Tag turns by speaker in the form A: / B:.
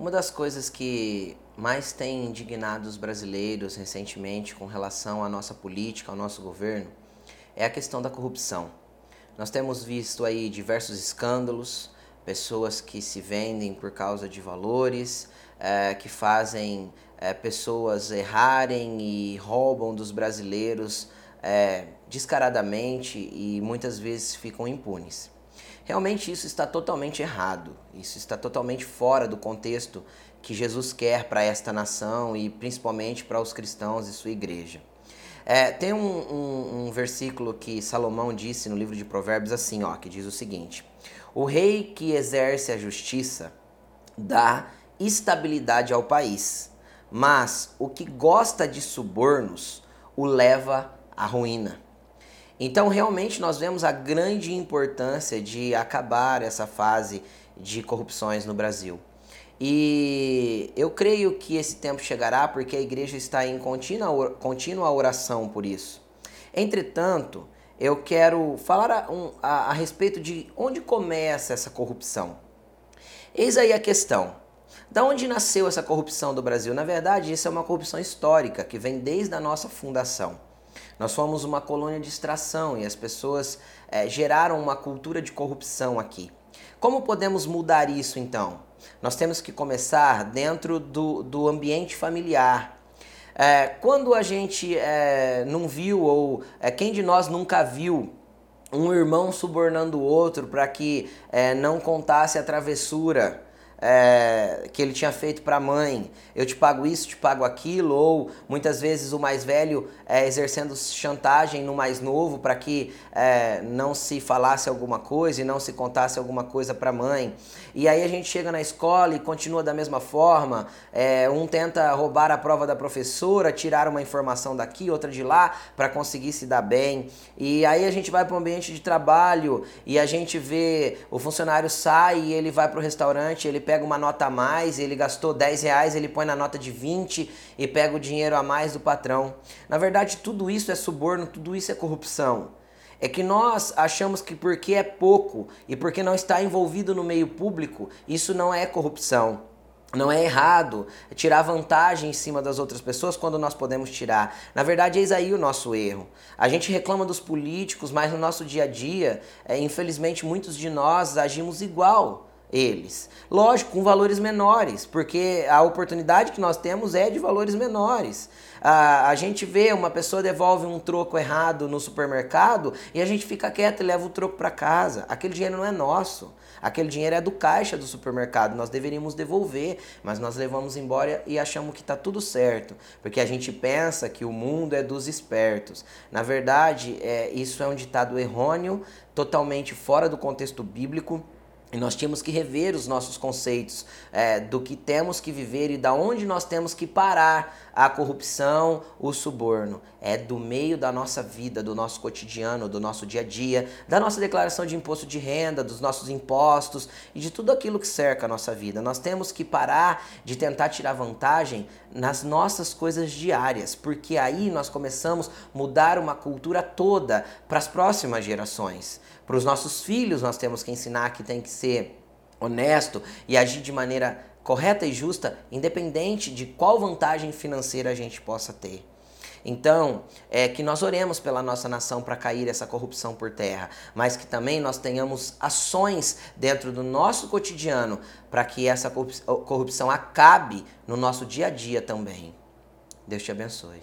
A: Uma das coisas que mais tem indignado os brasileiros recentemente com relação à nossa política, ao nosso governo, é a questão da corrupção. Nós temos visto aí diversos escândalos, pessoas que se vendem por causa de valores, é, que fazem é, pessoas errarem e roubam dos brasileiros é, descaradamente e muitas vezes ficam impunes. Realmente isso está totalmente errado, isso está totalmente fora do contexto que Jesus quer para esta nação e principalmente para os cristãos e sua igreja. É, tem um, um, um, versículo que Salomão disse no livro de Provérbios assim, ó, que diz o seguinte: O rei que exerce a justiça dá estabilidade ao país, mas o que gosta de subornos o leva à ruína. Então, realmente, nós vemos a grande importância de acabar essa fase de corrupções no Brasil. E eu creio que esse tempo chegará porque a igreja está em contínua, contínua oração por isso. Entretanto, eu quero falar a, um, a, a respeito de onde começa essa corrupção. Eis aí a questão. Da onde nasceu essa corrupção do Brasil? Na verdade, isso é uma corrupção histórica que vem desde a nossa fundação. Nós fomos uma colônia de extração e as pessoas é, geraram uma cultura de corrupção aqui. Como podemos mudar isso então? Nós temos que começar dentro do, do ambiente familiar. É, quando a gente é, não viu, ou é, quem de nós nunca viu um irmão subornando o outro para que é, não contasse a travessura é, que ele tinha feito para a mãe, eu te pago isso, te pago aquilo, ou muitas vezes o mais velho é, exercendo chantagem no mais novo para que é, não se falasse alguma coisa e não se contasse alguma coisa para a mãe. E aí a gente chega na escola e continua da mesma forma, é, um tenta roubar a prova da professora, tirar uma informação daqui, outra de lá, para conseguir se dar bem. E aí a gente vai para o ambiente de trabalho e a gente vê o funcionário sai e ele vai para o restaurante, ele pega uma nota a mais, ele gastou 10 reais, ele põe na nota de 20 e pega o dinheiro a mais do patrão. Na verdade, tudo isso é suborno, tudo isso é corrupção. É que nós achamos que porque é pouco e porque não está envolvido no meio público, isso não é corrupção. Não é errado tirar vantagem em cima das outras pessoas quando nós podemos tirar. Na verdade, eis aí o nosso erro. A gente reclama dos políticos, mas no nosso dia a dia, é, infelizmente, muitos de nós agimos igual eles. Lógico, com valores menores, porque a oportunidade que nós temos é de valores menores. A, a gente vê uma pessoa devolve um troco errado no supermercado e a gente fica quieto e leva o troco para casa. Aquele dinheiro não é nosso. Aquele dinheiro é do caixa do supermercado. Nós deveríamos devolver, mas nós levamos embora e achamos que está tudo certo, porque a gente pensa que o mundo é dos espertos. Na verdade, é, isso é um ditado errôneo, totalmente fora do contexto bíblico. E nós tínhamos que rever os nossos conceitos é, do que temos que viver e da onde nós temos que parar a corrupção, o suborno. É do meio da nossa vida, do nosso cotidiano, do nosso dia a dia, da nossa declaração de imposto de renda, dos nossos impostos e de tudo aquilo que cerca a nossa vida. Nós temos que parar de tentar tirar vantagem nas nossas coisas diárias, porque aí nós começamos a mudar uma cultura toda para as próximas gerações. Para os nossos filhos, nós temos que ensinar que tem que ser honesto e agir de maneira correta e justa, independente de qual vantagem financeira a gente possa ter. Então, é que nós oremos pela nossa nação para cair essa corrupção por terra, mas que também nós tenhamos ações dentro do nosso cotidiano para que essa corrupção acabe no nosso dia a dia também. Deus te abençoe.